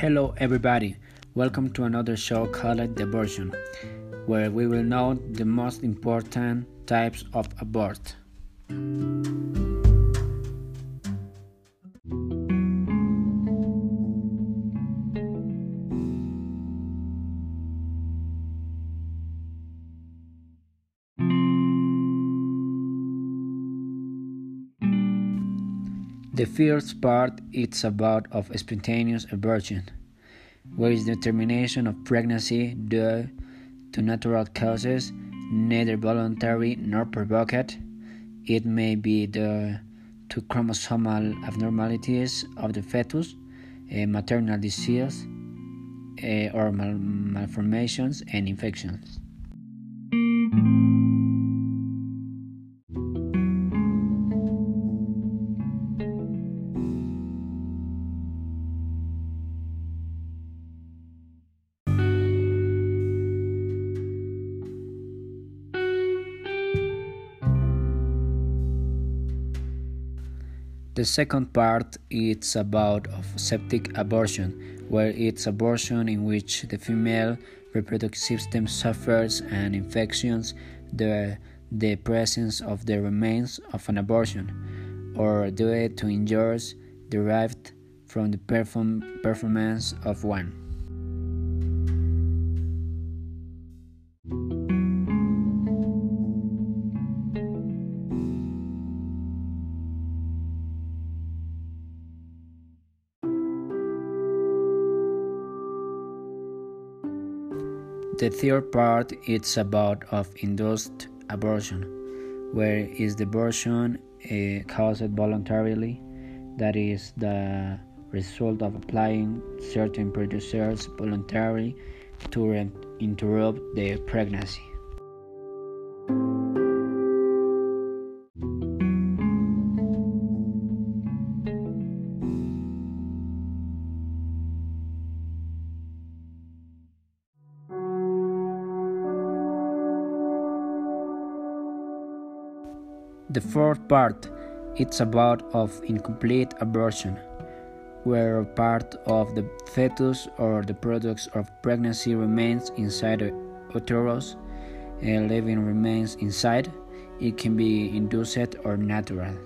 Hello, everybody. Welcome to another show called The where we will know the most important types of abort. The first part is about of spontaneous abortion, where is the termination of pregnancy due to natural causes, neither voluntary nor provoked. It may be due to chromosomal abnormalities of the fetus, a maternal disease, uh, or mal malformations and infections. The second part is about of septic abortion, where it's abortion in which the female reproductive system suffers an infections the the presence of the remains of an abortion, or due to injuries derived from the perform performance of one. The third part is about of induced abortion, where is the abortion uh, caused voluntarily, that is the result of applying certain producers voluntarily to interrupt the pregnancy. The fourth part it's about of incomplete abortion, where part of the fetus or the products of pregnancy remains inside the uterus, and living remains inside. It can be induced or natural.